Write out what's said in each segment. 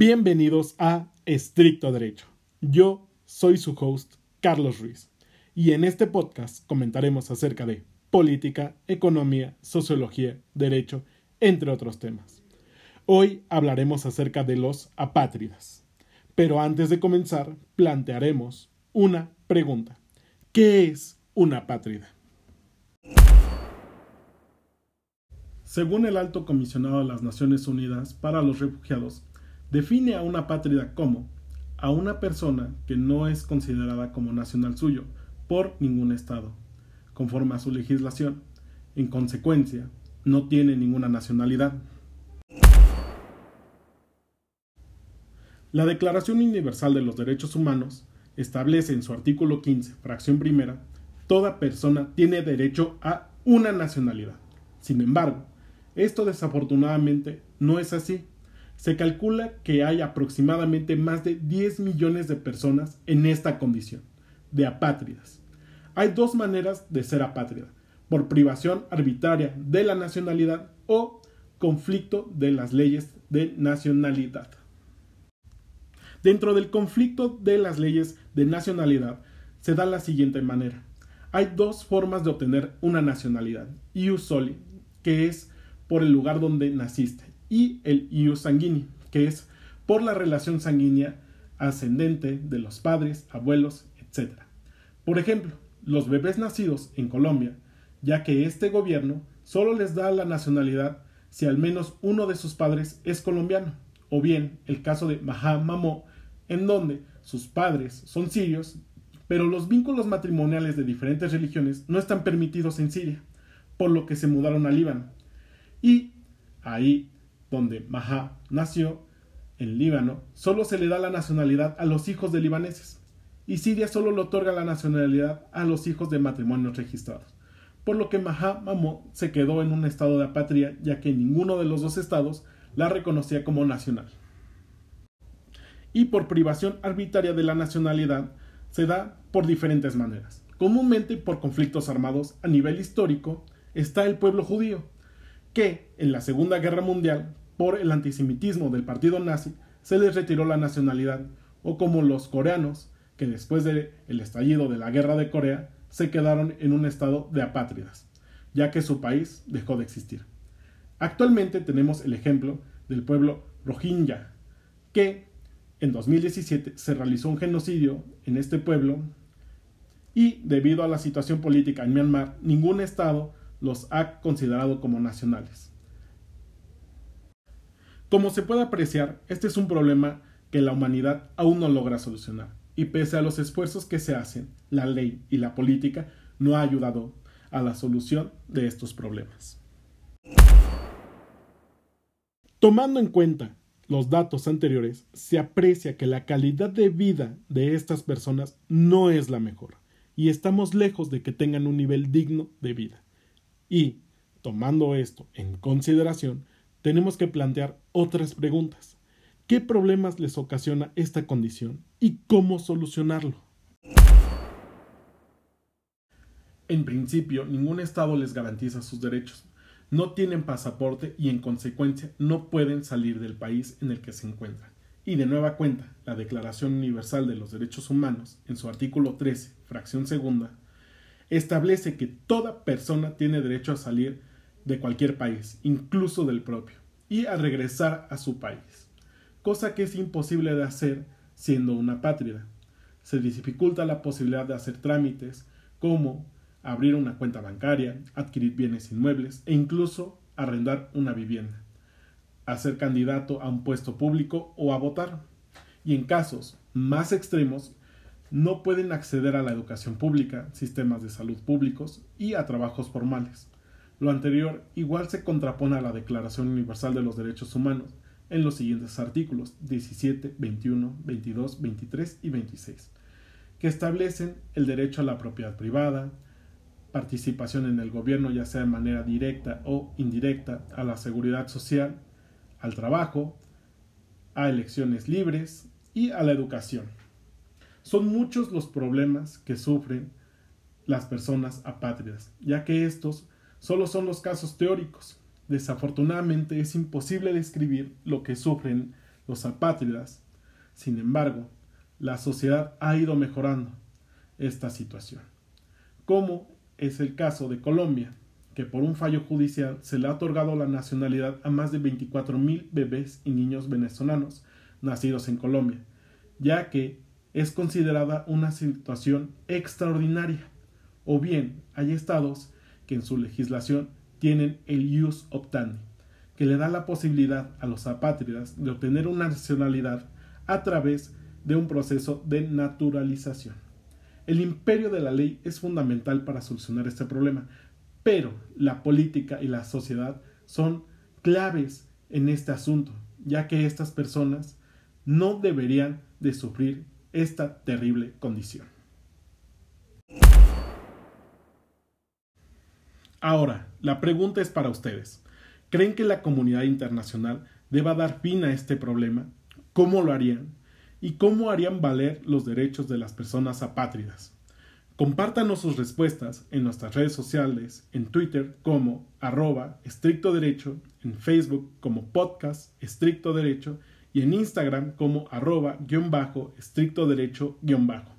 Bienvenidos a Estricto Derecho. Yo soy su host, Carlos Ruiz, y en este podcast comentaremos acerca de política, economía, sociología, derecho, entre otros temas. Hoy hablaremos acerca de los apátridas. Pero antes de comenzar, plantearemos una pregunta. ¿Qué es una apátrida? Según el alto comisionado de las Naciones Unidas para los Refugiados, define a una apátrida como a una persona que no es considerada como nacional suyo por ningún Estado, conforme a su legislación. En consecuencia, no tiene ninguna nacionalidad. La Declaración Universal de los Derechos Humanos establece en su artículo 15, fracción primera, toda persona tiene derecho a una nacionalidad. Sin embargo, esto desafortunadamente no es así. Se calcula que hay aproximadamente más de 10 millones de personas en esta condición, de apátridas. Hay dos maneras de ser apátrida, por privación arbitraria de la nacionalidad o conflicto de las leyes de nacionalidad. Dentro del conflicto de las leyes de nacionalidad se da la siguiente manera. Hay dos formas de obtener una nacionalidad. Ius soli, que es por el lugar donde naciste, y el ius sanguini, que es por la relación sanguínea ascendente de los padres, abuelos, etc. Por ejemplo, los bebés nacidos en Colombia, ya que este gobierno solo les da la nacionalidad si al menos uno de sus padres es colombiano, o bien el caso de Mahamamo, en donde sus padres son sirios, pero los vínculos matrimoniales de diferentes religiones no están permitidos en Siria, por lo que se mudaron a Líbano, y ahí donde Maha nació, en Líbano, solo se le da la nacionalidad a los hijos de libaneses, y Siria solo le otorga la nacionalidad a los hijos de matrimonios registrados, por lo que Maha Mamó se quedó en un estado de apatria, ya que ninguno de los dos estados la reconocía como nacional. Y por privación arbitraria de la nacionalidad se da por diferentes maneras. Comúnmente por conflictos armados a nivel histórico está el pueblo judío, que en la Segunda Guerra Mundial, por el antisemitismo del partido nazi, se les retiró la nacionalidad, o como los coreanos, que después del estallido de la Guerra de Corea se quedaron en un estado de apátridas, ya que su país dejó de existir. Actualmente tenemos el ejemplo del pueblo Rohingya, que en 2017 se realizó un genocidio en este pueblo y debido a la situación política en Myanmar, ningún estado los ha considerado como nacionales. Como se puede apreciar, este es un problema que la humanidad aún no logra solucionar, y pese a los esfuerzos que se hacen, la ley y la política no ha ayudado a la solución de estos problemas. Tomando en cuenta los datos anteriores, se aprecia que la calidad de vida de estas personas no es la mejor, y estamos lejos de que tengan un nivel digno de vida. Y, tomando esto en consideración, tenemos que plantear otras preguntas. ¿Qué problemas les ocasiona esta condición y cómo solucionarlo? En principio, ningún Estado les garantiza sus derechos. No tienen pasaporte y en consecuencia no pueden salir del país en el que se encuentran. Y de nueva cuenta, la Declaración Universal de los Derechos Humanos, en su artículo 13, fracción segunda, establece que toda persona tiene derecho a salir de cualquier país, incluso del propio, y a regresar a su país, cosa que es imposible de hacer siendo una patria. Se dificulta la posibilidad de hacer trámites como abrir una cuenta bancaria, adquirir bienes inmuebles e incluso arrendar una vivienda, a ser candidato a un puesto público o a votar. Y en casos más extremos, no pueden acceder a la educación pública, sistemas de salud públicos y a trabajos formales. Lo anterior igual se contrapone a la Declaración Universal de los Derechos Humanos en los siguientes artículos 17, 21, 22, 23 y 26, que establecen el derecho a la propiedad privada, participación en el gobierno ya sea de manera directa o indirecta, a la seguridad social, al trabajo, a elecciones libres y a la educación. Son muchos los problemas que sufren las personas apátridas, ya que estos solo son los casos teóricos. Desafortunadamente es imposible describir lo que sufren los apátridas. Sin embargo, la sociedad ha ido mejorando esta situación, como es el caso de Colombia, que por un fallo judicial se le ha otorgado la nacionalidad a más de 24.000 bebés y niños venezolanos nacidos en Colombia, ya que es considerada una situación extraordinaria. O bien, hay estados que en su legislación tienen el ius optandi, que le da la posibilidad a los apátridas de obtener una nacionalidad a través de un proceso de naturalización. El imperio de la ley es fundamental para solucionar este problema, pero la política y la sociedad son claves en este asunto, ya que estas personas no deberían de sufrir esta terrible condición. Ahora, la pregunta es para ustedes. ¿Creen que la comunidad internacional deba dar fin a este problema? ¿Cómo lo harían? ¿Y cómo harían valer los derechos de las personas apátridas? Compártanos sus respuestas en nuestras redes sociales, en Twitter como arroba estricto derecho, en Facebook como podcast estricto derecho y en Instagram como arroba guion bajo estricto derecho guion bajo.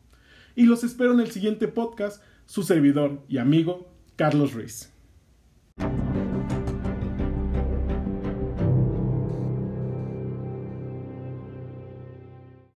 Y los espero en el siguiente podcast, su servidor y amigo Carlos Ruiz.